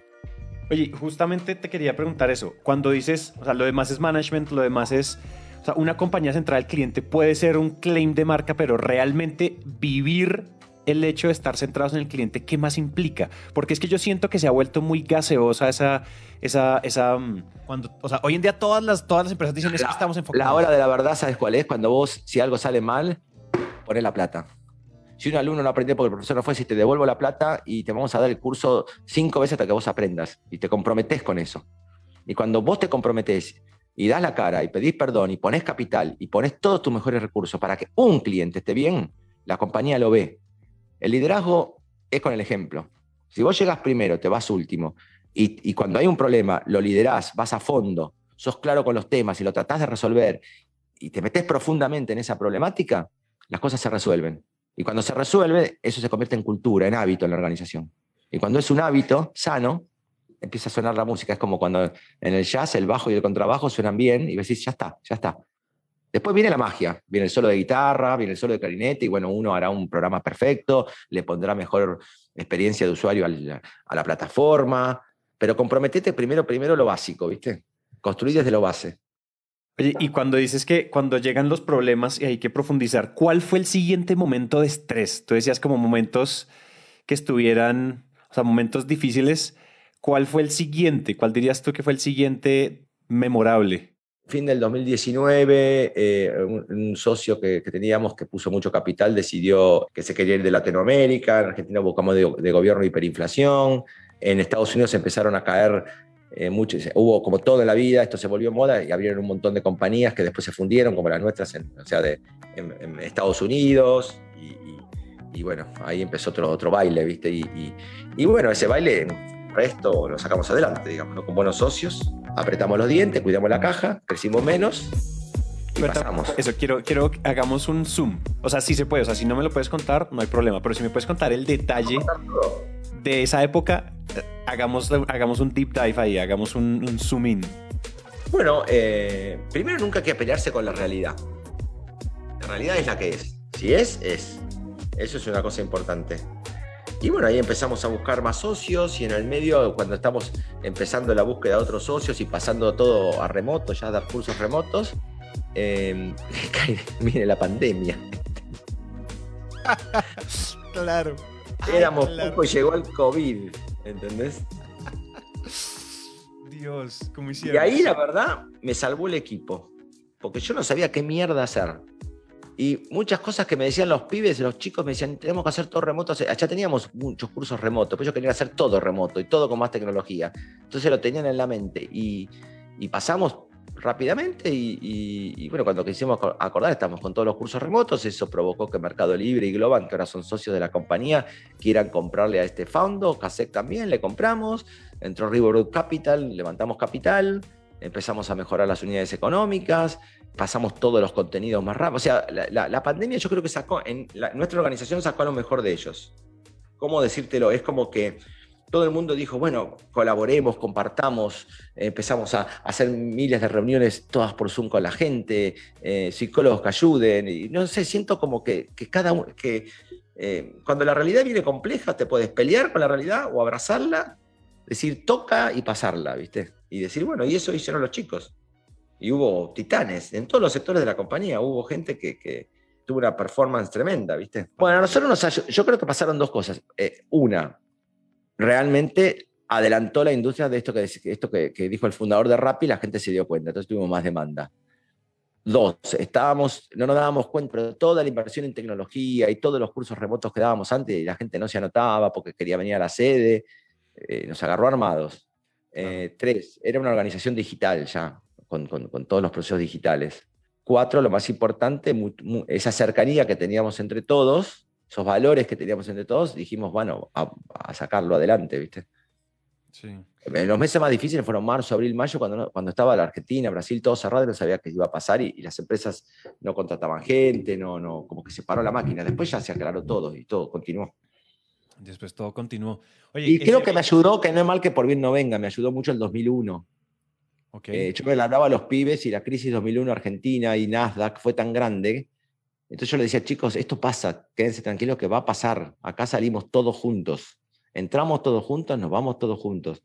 Oye, justamente te quería preguntar eso. Cuando dices, o sea, lo demás es management, lo demás es. O sea, una compañía centrada del cliente puede ser un claim de marca, pero realmente vivir el hecho de estar centrados en el cliente, ¿qué más implica? Porque es que yo siento que se ha vuelto muy gaseosa esa, esa, esa, mm, cuando, o sea, hoy en día todas las, todas las empresas dicen que estamos enfocados. La hora de la verdad, ¿sabes cuál es? Cuando vos, si algo sale mal, pones la plata. Si un alumno no aprende porque el profesor no fue, si te devuelvo la plata y te vamos a dar el curso cinco veces hasta que vos aprendas y te comprometes con eso. Y cuando vos te comprometes y das la cara y pedís perdón y pones capital y pones todos tus mejores recursos para que un cliente esté bien, la compañía lo ve. El liderazgo es con el ejemplo. Si vos llegas primero, te vas último y, y cuando hay un problema, lo liderás, vas a fondo, sos claro con los temas y lo tratás de resolver y te metes profundamente en esa problemática, las cosas se resuelven. Y cuando se resuelve, eso se convierte en cultura, en hábito en la organización. Y cuando es un hábito sano, empieza a sonar la música. Es como cuando en el jazz el bajo y el contrabajo suenan bien y decís, ya está, ya está. Después viene la magia, viene el solo de guitarra, viene el solo de clarinete y bueno, uno hará un programa perfecto, le pondrá mejor experiencia de usuario a la plataforma, pero comprometete primero, primero lo básico, ¿viste? Construir desde lo base. Y cuando dices que cuando llegan los problemas y hay que profundizar, ¿cuál fue el siguiente momento de estrés? Tú decías como momentos que estuvieran, o sea, momentos difíciles. ¿Cuál fue el siguiente? ¿Cuál dirías tú que fue el siguiente memorable? Fin del 2019, eh, un, socio que, teníamos que puso mucho capital decidió que se quería ir de Latinoamérica. En Argentina buscamos de, de gobierno hiperinflación. En Estados Unidos empezaron a caer eh, hubo como todo en la vida, esto se volvió moda y abrieron un montón de compañías que después se fundieron, como las nuestras, en, o sea, de, en, Estados Unidos. Y, bueno, ahí empezó otro, otro baile, ¿viste? Y, bueno, ese baile, esto lo sacamos adelante, digamos, con buenos socios, apretamos los dientes, cuidamos la caja, crecimos menos. Y pasamos. Eso, quiero, quiero que hagamos un zoom. O sea, sí se puede. O sea, si no me lo puedes contar, no hay problema. Pero si me puedes contar el detalle de esa época, hagamos, hagamos un deep dive ahí, hagamos un, zoom in. Bueno, eh, primero nunca hay que pelearse con la realidad. La realidad es la que es. Si es, es. Eso es una cosa importante. Y bueno, ahí empezamos a buscar más socios y en el medio, cuando estamos empezando la búsqueda de otros socios y pasando todo a remoto, ya a dar cursos remotos, eh, viene la pandemia. claro. Éramos poco y llegó el COVID, ¿entendés? Dios, ¿cómo hicieron? Y ahí la verdad me salvó el equipo, porque yo no sabía qué mierda hacer. Y muchas cosas que me decían los pibes, los chicos me decían, tenemos que hacer todo remoto. Ya teníamos muchos cursos remotos, pero yo quería hacer todo remoto y todo con más tecnología. Entonces lo tenían en la mente. Y, y pasamos rápidamente y, bueno, cuando quisimos acordar, estamos con todos los cursos remotos, eso provocó que Mercado Libre y Globan, que ahora son socios de la compañía, quieran comprarle a este fondo, Casec también, le compramos, entró Riverwood Capital, levantamos capital, empezamos a mejorar las unidades económicas, pasamos todos los contenidos más rápido. O sea, la, pandemia yo creo que sacó, en nuestra organización sacó lo mejor de ellos. ¿Cómo decírtelo? Es como que todo el mundo dijo, bueno, colaboremos, compartamos, empezamos a, hacer miles de reuniones todas por Zoom con la gente, eh, psicólogos que ayuden, y no sé, siento como que, cada uno, que eh, cuando la realidad viene compleja, te puedes pelear con la realidad o abrazarla, decir toca y pasarla, ¿viste? Y decir, bueno, y eso hicieron los chicos. Y hubo titanes en todos los sectores de la compañía, hubo gente que, tuvo una performance tremenda, ¿viste? Bueno, nosotros nos, yo creo que pasaron dos cosas. Eh, una, realmente adelantó la industria de esto que, esto que, dijo el fundador de Rappi, la gente se dio cuenta, entonces tuvimos más demanda. Dos, estábamos, no nos dábamos cuenta, pero toda la inversión en tecnología y todos los cursos remotos que dábamos antes, y la gente no se anotaba porque quería venir a la sede, eh, nos agarró armados. Eh, tres, era una organización digital ya, con, con, todos los procesos digitales. Cuatro, lo más importante, esa cercanía que teníamos entre todos, esos valores que teníamos entre todos, dijimos, bueno, a, sacarlo adelante, ¿viste? Sí. Los meses más difíciles fueron marzo, abril, mayo, cuando, cuando estaba la Argentina, Brasil, todo cerrado y no sabía qué iba a pasar y, las empresas no contrataban gente, no, no, como que se paró la máquina. Después ya se aclaró todo y todo continuó. Después todo continuó. y creo que me ayudó, que no es mal que por bien no venga, me ayudó mucho el 2001. Okay. Eh, yo me hablaba a los pibes y la crisis 2001 Argentina y Nasdaq fue tan grande entonces yo le decía, chicos, esto pasa, quédense tranquilos que va a pasar. Acá salimos todos juntos. Entramos todos juntos, nos vamos todos juntos.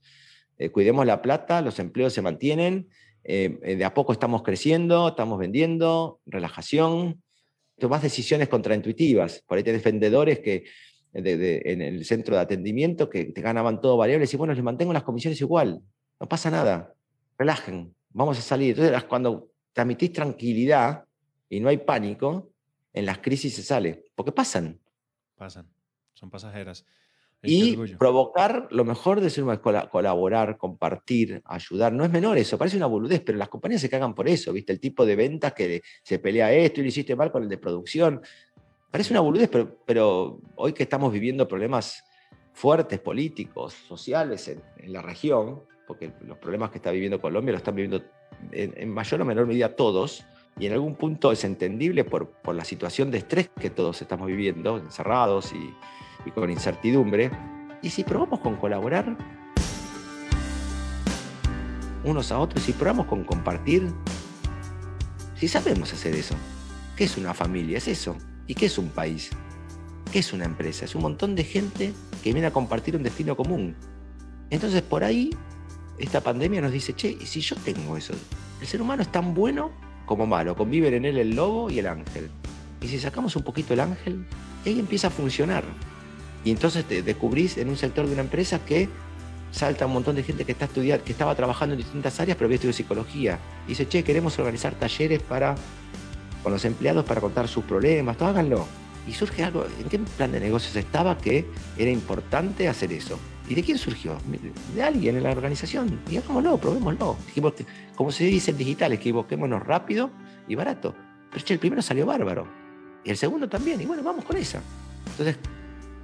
Eh, cuidemos la plata, los empleos se mantienen, eh, eh, de a poco estamos creciendo, estamos vendiendo, relajación. Tomás decisiones contraintuitivas. Por ahí tenés vendedores que en el centro de atendimiento que te ganaban todo variables y bueno, les mantengo las comisiones igual. No pasa nada. Relajen, vamos a salir. Entonces, cuando transmitís tranquilidad y no hay pánico, en las crisis se sale, porque pasan. Pasan, son pasajeras. y provocar lo mejor de ser colaborar, compartir, ayudar. No es menor eso, parece una boludez, pero las compañías se cagan por eso, ¿viste? El tipo de ventas que se pelea esto y lo hiciste mal con el de producción. Parece una boludez, pero, pero hoy que estamos viviendo problemas fuertes políticos, sociales en, la región, porque los problemas que está viviendo Colombia lo están viviendo en mayor o menor medida todos, y en algún punto es entendible por, por la situación de estrés que todos estamos viviendo, encerrados y, con incertidumbre. Y si probamos con colaborar unos a otros, si probamos con compartir, si sabemos hacer eso, ¿qué es una familia? Es eso. ¿Y qué es un país? ¿Qué es una empresa? Es un montón de gente que viene a compartir un destino común. Entonces por ahí esta pandemia nos dice, che, ¿y si yo tengo eso? El ser humano es tan bueno como malo. Conviven en él el lobo y el ángel. Y si sacamos un poquito el ángel, ahí empieza a funcionar. Y entonces te descubrís en un sector de una empresa que salta un montón de gente que está estudiando, que estaba trabajando en distintas áreas, pero había estudiado psicología. Y dice, che, queremos organizar talleres para, con los empleados para contar sus problemas, todo háganlo. Y surge algo, ¿en qué plan de negocios estaba que era importante hacer eso? ¿Y de quién surgió? De alguien en la organización. Y hagámoslo, probémoslo. Dijimos, como se dice en digital, equivoquémonos rápido y barato. Pero che, el primero salió bárbaro. Y el segundo también. Y bueno, vamos con esa. Entonces,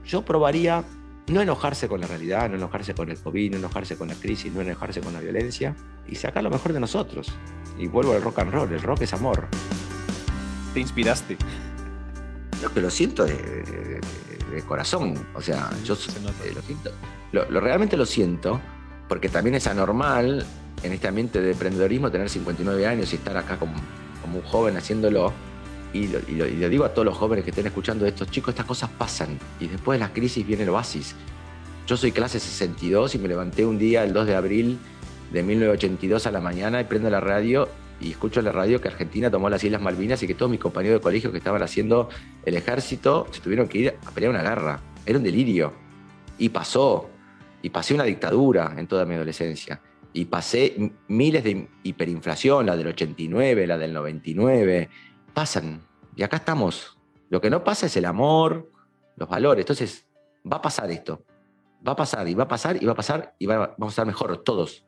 yo probaría no enojarse con la realidad, no enojarse con el COVID, no enojarse con la crisis, no enojarse con la violencia y sacar lo mejor de nosotros. Y vuelvo al rock and roll, el rock es amor. Te inspiraste. Lo que lo siento de, corazón, o sea, yo eh, lo siento, lo, realmente lo siento, porque también es anormal en este ambiente de emprendedorismo tener 59 años y estar acá como, un joven haciéndolo. Y lo, digo a todos los jóvenes que estén escuchando esto, chicos, estas cosas pasan y después de la crisis viene el oasis. Yo soy clase 62 y me levanté un día, el 2 de abril de 1982 a la mañana y prendo la radio y escucho en la radio que Argentina tomó las Islas Malvinas y que todos mis compañeros de colegio que estaban haciendo el ejército se tuvieron que ir a pelear una guerra. Era un delirio. Y pasó. Y pasé una dictadura en toda mi adolescencia. Y pasé miles de hiperinflación, la del 89, la del 99. Pasan. Y acá estamos. Lo que no pasa es el amor, los valores. Entonces, va a pasar esto. Va a pasar y va a pasar y va a pasar y vamos a estar mejor todos.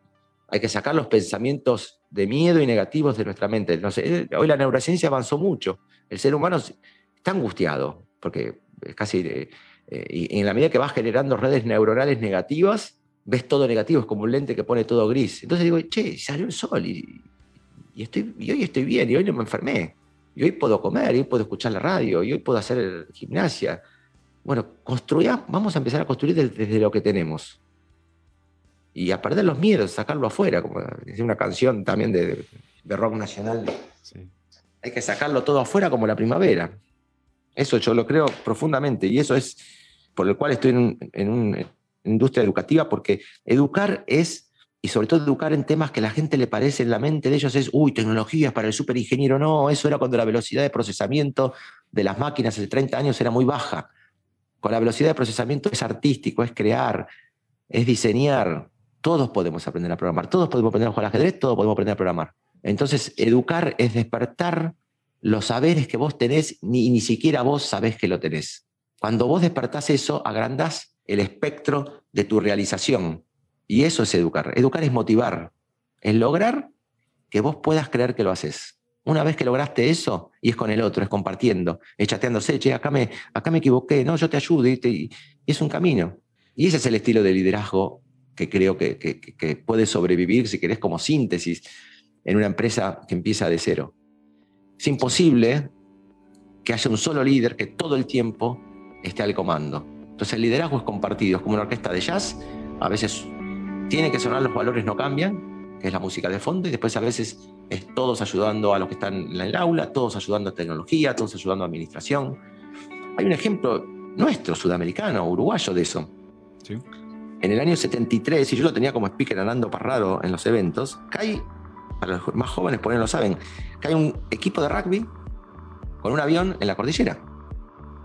Hay que sacar los pensamientos de miedo y negativos de nuestra mente. No sé, eh, hoy la neurociencia avanzó mucho. El ser humano está angustiado, porque es casi... Eh, y en la medida que vas generando redes neuronales negativas, ves todo negativo, es como un lente que pone todo gris. Entonces digo, che, salió el sol y, estoy, y hoy estoy bien, y hoy no me enfermé, y hoy puedo comer, y hoy puedo escuchar la radio, y hoy puedo hacer gimnasia. Bueno, construya, vamos a empezar a construir desde, lo que tenemos. Y a perder los miedos, sacarlo afuera, como es una canción también de, rock nacional. Hay que sacarlo todo afuera como la primavera. Eso yo lo creo profundamente y eso es por el cual estoy en, en una industria educativa, porque educar es, y sobre todo educar en temas que la gente le parece en la mente de ellos es, uy, tecnologías para el superingeniero. No, eso era cuando la velocidad de procesamiento de las máquinas hace 30 años era muy baja. Con la velocidad de procesamiento es artístico, es crear, es diseñar. Todos podemos aprender a programar, todos podemos aprender a jugar al ajedrez, todos podemos aprender a programar. Entonces, educar es despertar los saberes que vos tenés ni, ni siquiera vos sabés que lo tenés. Cuando vos despertás eso, agrandás el espectro de tu realización. Y eso es educar. Educar es motivar, es lograr que vos puedas creer que lo haces. Una vez que lograste eso, y es con el otro, es compartiendo, es chateándose, che, acá me, acá me equivoqué, no, yo te ayudo, y, es un camino. Y ese es el estilo de liderazgo que creo que, que puede sobrevivir, si querés, como síntesis en una empresa que empieza de cero. Es imposible que haya un solo líder que todo el tiempo esté al comando. Entonces el liderazgo es compartido, es como una orquesta de jazz, a veces tiene que sonar los valores no cambian, que es la música de fondo, y después a veces es todos ayudando a los que están en el aula, todos ayudando a tecnología, todos ayudando a administración. Hay un ejemplo nuestro, sudamericano, uruguayo de eso. En el año 73, y yo lo tenía como speaker andando Parrado en los eventos, cae para los más jóvenes por ahí no lo saben, que hay un equipo de rugby con un avión en la cordillera.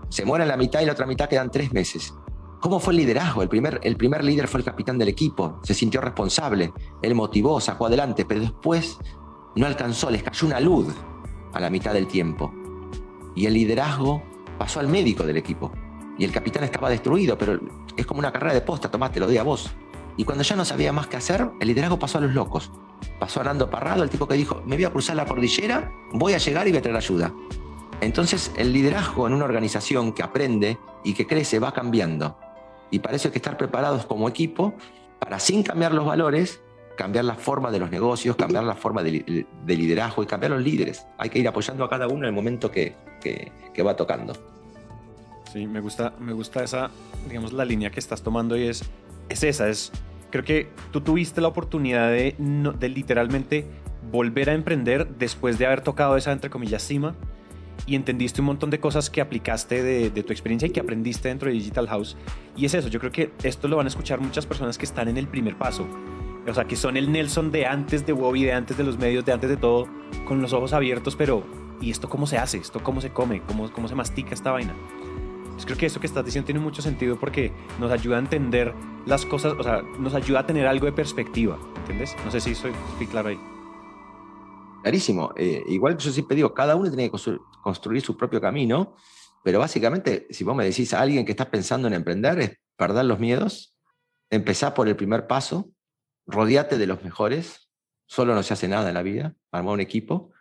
Se muere en la mitad y la otra mitad quedan tres meses. ¿Cómo fue el liderazgo? El primer, el primer líder fue el capitán del equipo, se sintió responsable, él motivó, sacó adelante, pero después no alcanzó, les cayó una luz a la mitad del tiempo. Y el liderazgo pasó al médico del equipo. Y el capitán estaba destruido, pero es como una carrera de posta, tomate, lo di a vos. Y cuando ya no sabía más qué hacer, el liderazgo pasó a los locos. Pasó a Nando Parrado, el tipo que dijo, me voy a cruzar la cordillera, voy a llegar y voy a traer ayuda. Entonces el liderazgo en una organización que aprende y que crece va cambiando. Y para eso hay que estar preparados como equipo para, sin cambiar los valores, cambiar la forma de los negocios, cambiar la forma de, liderazgo y cambiar los líderes. Hay que ir apoyando a cada uno en el momento que, que, va tocando. Sí, me gusta, me gusta esa, digamos, la línea que estás tomando y es es esa, es, creo que tú tuviste la oportunidad de, literalmente volver a emprender después de haber tocado esa, entre comillas, cima y entendiste un montón de cosas que aplicaste de, de, tu experiencia y que aprendiste dentro de Digital House. Y es eso, yo creo que esto lo van a escuchar muchas personas que están en el primer paso. O sea, que son el Nelson de antes de Bobby, de antes de los medios, de antes de todo, con los ojos abiertos, pero ¿y esto cómo se hace? ¿Esto cómo se come? ¿Cómo, cómo se mastica esta vaina? Pues creo que eso que estás diciendo tiene mucho sentido porque nos ayuda a entender las cosas, o sea, nos ayuda a tener algo de perspectiva, ¿entiendes? No sé si soy, claro ahí. Clarísimo. Eh, igual que yo siempre digo, cada uno tiene que construir su propio camino, pero básicamente, si vos me decís a alguien que está pensando en emprender, es perder los miedos, empezar por el primer paso, rodeate de los mejores, solo no se hace nada en la vida, armar un equipo,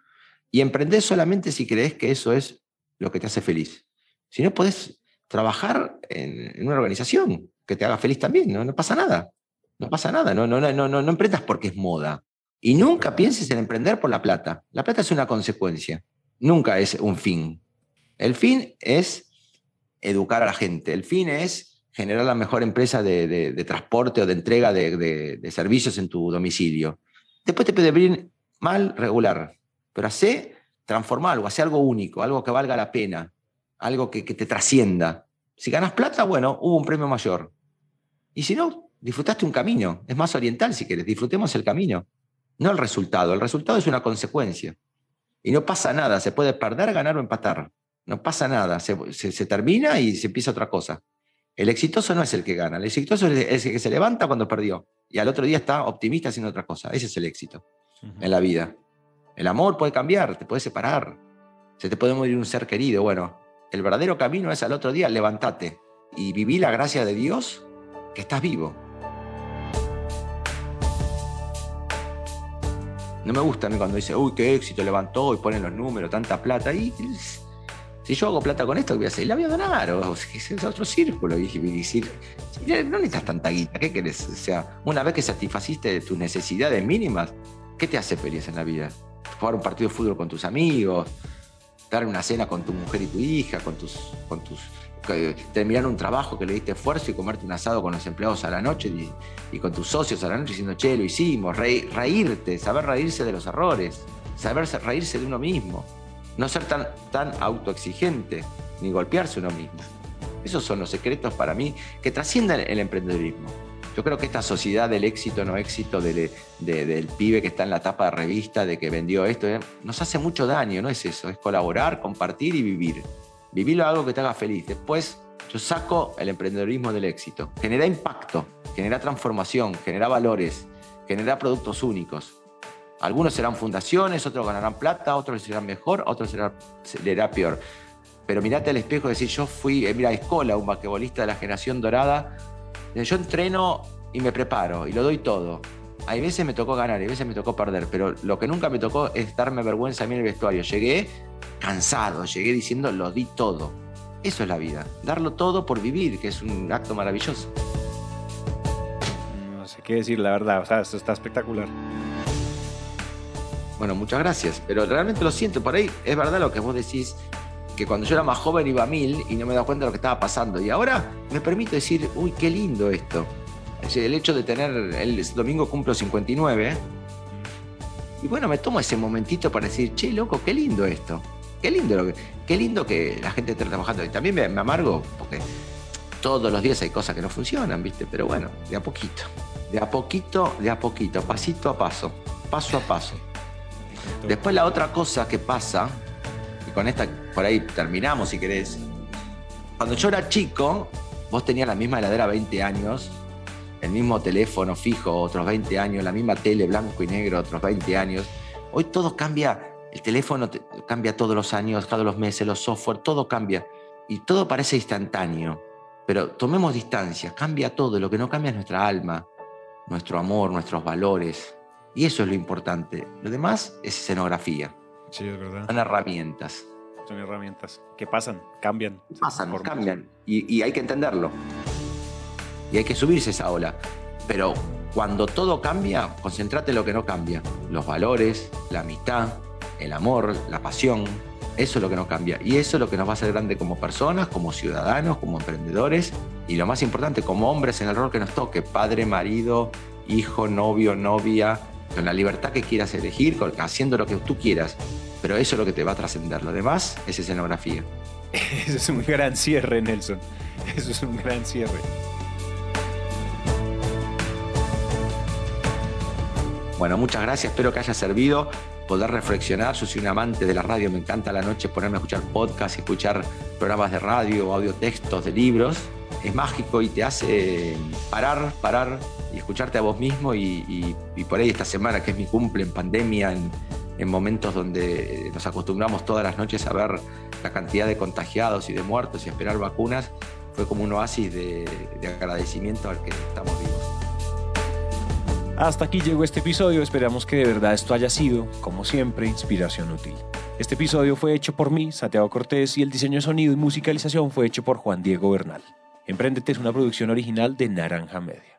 y emprender solamente si crees que eso es lo que te hace feliz. Si no podés trabajar en, una organización que te haga feliz también, no, no pasa nada. No pasa nada, no, no, no, no, no emprendas porque es moda. Y nunca pienses en emprender por la plata. La plata es una consecuencia, nunca es un fin. El fin es educar a la gente, el fin es generar la mejor empresa de, transporte o de entrega de, servicios en tu domicilio. Después te puede venir mal, regular, pero hace transformar algo, hace algo único, algo que valga la pena, algo que, te trascienda. Si ganas plata, bueno, hubo un premio mayor. Y si no, disfrutaste un camino. Es más oriental si quieres, disfrutemos el camino, no el resultado. El resultado es una consecuencia. Y no pasa nada, se puede perder, ganar o empatar. No pasa nada, se, termina y se empieza otra cosa. El exitoso no es el que gana, el exitoso es el que se levanta cuando perdió y al otro día está optimista haciendo otra cosa. Ese es el éxito en la vida. El amor puede cambiar, te puede separar, se te puede morir un ser querido. Bueno, el verdadero camino es al otro día, levántate y viví la gracia de Dios que estás vivo. No me gusta a mí cuando dice, uy, qué éxito levantó y ponen los números, tanta plata. Y Si yo hago plata con esto, ¿qué voy a hacer? La voy a donar, o, es otro círculo. Y, decir, no necesitas tanta guita, ¿qué querés? O sea, una vez que satisfaciste tus necesidades mínimas, ¿qué te hace feliz en la vida? Jugar un partido de fútbol con tus amigos, dar una cena con tu mujer y tu hija, con tus, con tus terminar un trabajo que le diste esfuerzo y comerte un asado con los empleados a la noche y, con tus socios a la noche diciendo, che, lo hicimos, reírte, saber reírse de los errores, saber reírse de uno mismo, no ser tan, tan autoexigente, ni golpearse uno mismo. Esos son los secretos para mí que trascienden el emprendedurismo. Yo creo que esta sociedad del éxito, no éxito, del, del pibe que está en la tapa de revista, de que vendió esto, eh, nos hace mucho daño, no es eso, es colaborar, compartir y vivir. Vivilo algo que te haga feliz. Después yo saco el emprendedorismo del éxito. Genera impacto, genera transformación, genera valores, genera productos únicos. Algunos serán fundaciones, otros ganarán plata, otros serán mejor, otros serán, será peor. Pero mirate al espejo y decir, yo fui, eh, mira, Escola, un basquetbolista de la generación dorada, yo entreno y me preparo y lo doy todo. Hay veces me tocó ganar, hay veces me tocó perder, pero lo que nunca me tocó es darme vergüenza a mí en el vestuario. Llegué cansado, llegué diciendo lo di todo. Eso es la vida, darlo todo por vivir, que es un acto maravilloso. No sé qué decir, la verdad, o sea, esto está espectacular. Bueno, muchas gracias, pero realmente lo siento, por ahí es verdad lo que vos decís, que cuando yo era más joven iba a mil y no me daba cuenta de lo que estaba pasando. Y ahora me permito decir, uy, qué lindo esto. El hecho de tener, el domingo cumplo 59, y bueno, me tomo ese momentito para decir, che, loco, qué lindo esto. Qué lindo, lo que, qué lindo que la gente esté trabajando. Y también me, amargo porque todos los días hay cosas que no funcionan, ¿viste? Pero bueno, de a poquito. De a poquito, de a poquito, pasito a paso, paso a paso. Después la otra cosa que pasa, y con esta por ahí terminamos si querés. Cuando yo era chico, vos tenías la misma heladera 20 años, el mismo teléfono fijo otros 20 años, la misma tele blanco y negro otros 20 años. Hoy todo cambia el teléfono cambia todos los años, todos los meses, los software, todo cambia. Y todo parece instantáneo. Pero tomemos distancia, cambia todo. Lo que no cambia es nuestra alma, nuestro amor, nuestros valores. Y eso es lo importante. Lo demás es escenografía. Sí, es verdad. Son herramientas. Son herramientas que pasan, cambian. Pasan, cambian. Y, y hay que entenderlo. Y hay que subirse esa ola. Pero cuando todo cambia, concéntrate en lo que no cambia. Los valores, la amistad, el amor, la pasión, eso es lo que nos cambia. Y eso es lo que nos va a hacer grande como personas, como ciudadanos, como emprendedores y lo más importante, como hombres en el rol que nos toque, padre, marido, hijo, novio, novia, con la libertad que quieras elegir, haciendo lo que tú quieras. Pero eso es lo que te va a trascender. Lo demás es escenografía. Eso es un gran cierre, Nelson. Eso es un gran cierre. Bueno, muchas gracias. Espero que haya servido poder reflexionar. Yo soy un amante de la radio, me encanta la noche ponerme a escuchar podcasts, escuchar programas de radio, audio textos de libros. Es mágico y te hace parar, parar y escucharte a vos mismo. Y, por ahí esta semana, que es mi cumple en pandemia, en, momentos donde nos acostumbramos todas las noches a ver la cantidad de contagiados y de muertos y esperar vacunas, fue como un oasis de, de agradecimiento al que estamos vivos. Hasta aquí llegó este episodio, esperamos que de verdad esto haya sido, como siempre, inspiración útil. Este episodio fue hecho por mí, Santiago Cortés, y el diseño de sonido y musicalización fue hecho por Juan Diego Bernal. Emprendete es una producción original de Naranja Media.